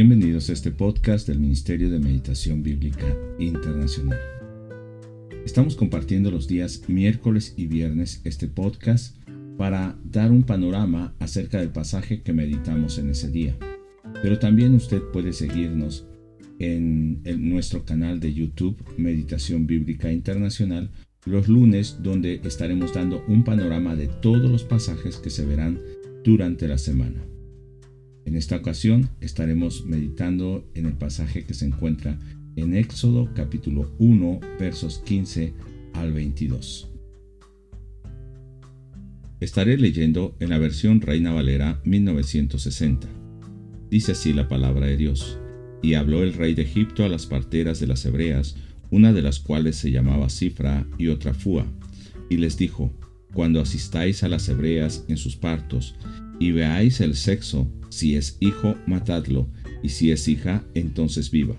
Bienvenidos a este podcast del Ministerio de Meditación Bíblica Internacional. Estamos compartiendo los días miércoles y viernes este podcast para dar un panorama acerca del pasaje que meditamos en ese día. Pero también usted puede seguirnos en, nuestro canal de YouTube Meditación Bíblica Internacional los lunes donde estaremos dando un panorama de todos los pasajes que se verán durante la semana. En esta ocasión estaremos meditando en el pasaje que se encuentra en Éxodo capítulo 1 versos 15 al 22. Estaré leyendo en la versión Reina Valera 1960. Dice así la palabra de Dios. Y habló el rey de Egipto a las parteras de las hebreas, una de las cuales se llamaba Cifra y otra Fua, y les dijo, Cuando asistáis a las hebreas en sus partos, y veáis el sexo, si es hijo, matadlo, y si es hija, entonces viva.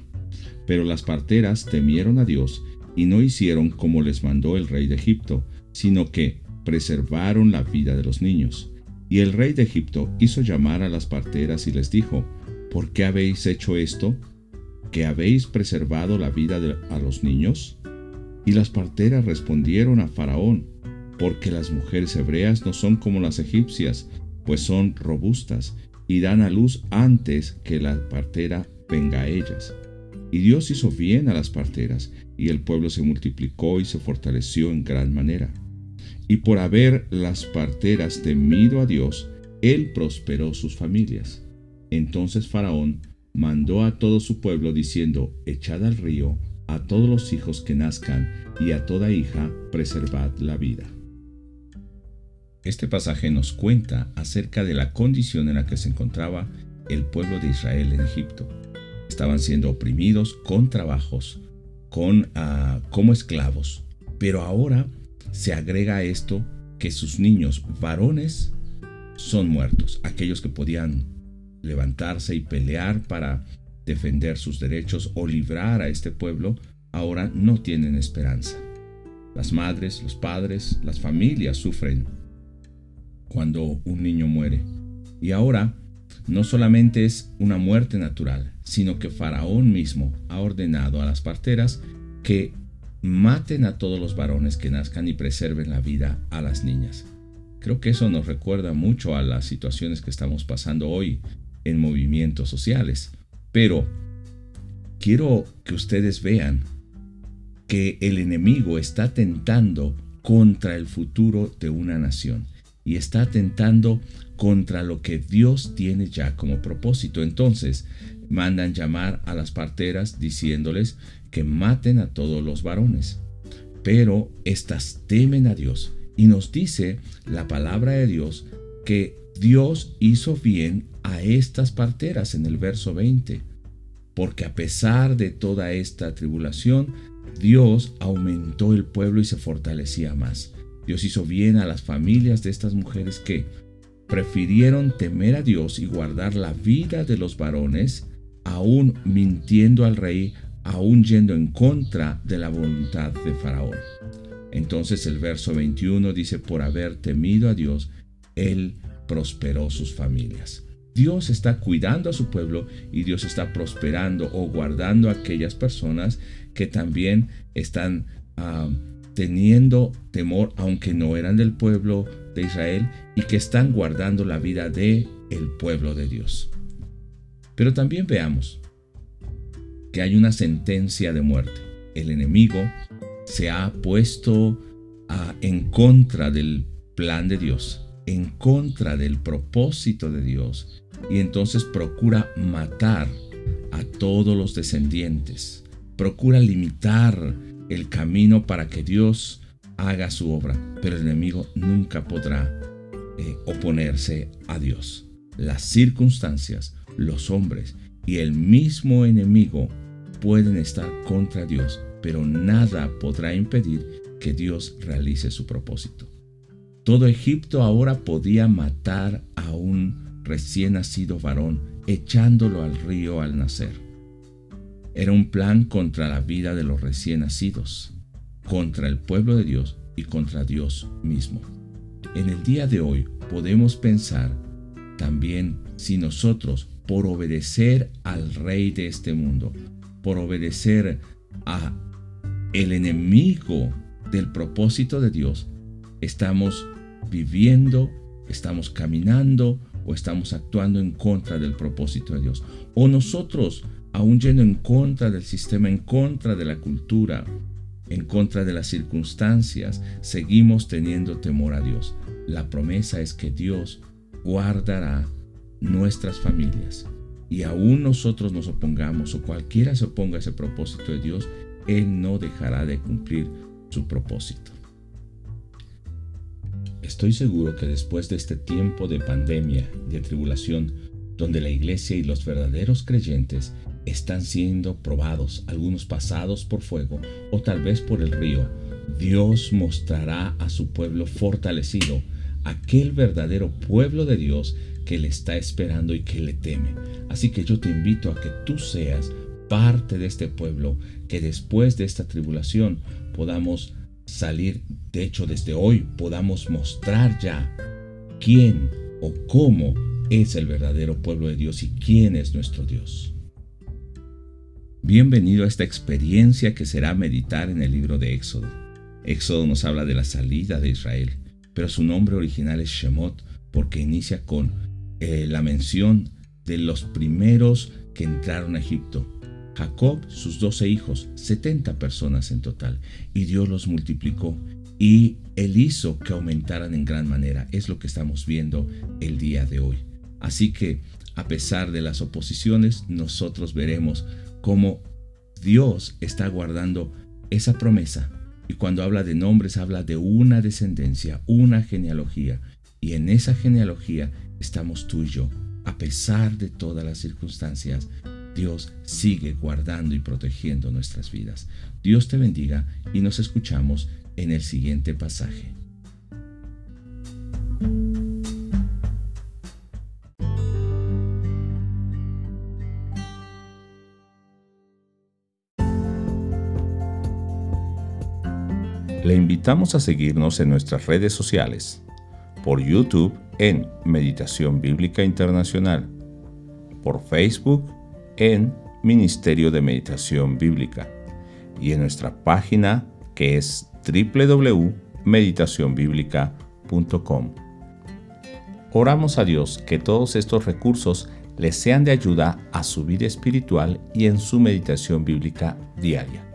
Pero las parteras temieron a Dios y no hicieron como les mandó el rey de Egipto, sino que preservaron la vida de los niños. Y el rey de Egipto hizo llamar a las parteras y les dijo, ¿por qué habéis hecho esto? ¿Que habéis preservado la vida a los niños? Y las parteras respondieron a Faraón, porque las mujeres hebreas no son como las egipcias, pues son robustas y dan a luz antes que la partera venga a ellas. Y Dios hizo bien a las parteras, y el pueblo se multiplicó y se fortaleció en gran manera. Y por haber las parteras temido a Dios, Él prosperó sus familias. Entonces Faraón mandó a todo su pueblo diciendo, Echad al río a todos los hijos que nazcan, y a toda hija preservad la vida. Este pasaje nos cuenta acerca de la condición en la que se encontraba el pueblo de Israel en Egipto. Estaban siendo oprimidos con trabajos, con, ah, como esclavos. Pero ahora se agrega a esto que sus niños varones son muertos, aquellos que podían levantarse y pelear para defender sus derechos o librar a este pueblo, ahora no tienen esperanza. Las madres, los padres, las familias sufren cuando un niño muere. Y ahora no solamente es una muerte natural, sino que Faraón mismo ha ordenado a las parteras que maten a todos los varones que nazcan y preserven la vida a las niñas. Creo que eso nos recuerda mucho a las situaciones que estamos pasando hoy en movimientos sociales. Pero quiero que ustedes vean que el enemigo está tentando contra el futuro de una nación y está atentando contra lo que Dios tiene ya como propósito. Entonces, mandan llamar a las parteras diciéndoles que maten a todos los varones. Pero éstas temen a Dios y nos dice la palabra de Dios que Dios hizo bien a estas parteras en el verso 20, porque a pesar de toda esta tribulación, Dios aumentó el pueblo y se fortalecía más. Dios hizo bien a las familias de estas mujeres que prefirieron temer a Dios y guardar la vida de los varones, aún mintiendo al rey, aún yendo en contra de la voluntad de Faraón. Entonces el verso 21 dice, por haber temido a Dios, Él prosperó sus familias. Dios está cuidando a su pueblo y Dios está prosperando o guardando a aquellas personas que también están ah, teniendo temor aunque no eran del pueblo de Israel y que están guardando la vida de el pueblo de Dios. Pero también veamos que hay una sentencia de muerte. El enemigo se ha puesto en contra del plan de Dios, en contra del propósito de Dios, y entonces procura matar a todos los descendientes, procura limitar el camino para que Dios haga su obra, pero el enemigo nunca podrá eh, oponerse a Dios. Las circunstancias, los hombres y el mismo enemigo pueden estar contra Dios, pero nada podrá impedir que Dios realice su propósito. Todo Egipto ahora podía matar a un recién nacido varón, echándolo al río al nacer. Era un plan contra la vida de los recién nacidos, contra el pueblo de Dios y contra Dios mismo. En el día de hoy podemos pensar también si nosotros por obedecer al rey de este mundo, por obedecer a el enemigo del propósito de Dios, estamos viviendo, estamos caminando o estamos actuando en contra del propósito de Dios. O nosotros, aún yendo en contra del sistema, en contra de la cultura, en contra de las circunstancias, seguimos teniendo temor a Dios. La promesa es que Dios guardará nuestras familias. Y aún nosotros nos opongamos o cualquiera se oponga a ese propósito de Dios, Él no dejará de cumplir su propósito. Estoy seguro que después de este tiempo de pandemia, de tribulación, donde la iglesia y los verdaderos creyentes están siendo probados, algunos pasados por fuego o tal vez por el río, Dios mostrará a su pueblo fortalecido, aquel verdadero pueblo de Dios que le está esperando y que le teme. Así que yo te invito a que tú seas parte de este pueblo, que después de esta tribulación podamos salir, de hecho desde hoy podamos mostrar ya quién o cómo es el verdadero pueblo de Dios y quién es nuestro Dios. Bienvenido a esta experiencia que será meditar en el libro de Éxodo. Éxodo nos habla de la salida de Israel, pero su nombre original es Shemot porque inicia con eh, la mención de los primeros que entraron a Egipto. Jacob, sus doce hijos, 70 personas en total, y Dios los multiplicó y Él hizo que aumentaran en gran manera. Es lo que estamos viendo el día de hoy. Así que, a pesar de las oposiciones, nosotros veremos cómo Dios está guardando esa promesa. Y cuando habla de nombres, habla de una descendencia, una genealogía. Y en esa genealogía estamos tú y yo. A pesar de todas las circunstancias, Dios sigue guardando y protegiendo nuestras vidas. Dios te bendiga y nos escuchamos en el siguiente pasaje. Le invitamos a seguirnos en nuestras redes sociales, por YouTube en Meditación Bíblica Internacional, por Facebook en Ministerio de Meditación Bíblica y en nuestra página que es www.meditacionbiblica.com. Oramos a Dios que todos estos recursos les sean de ayuda a su vida espiritual y en su meditación bíblica diaria.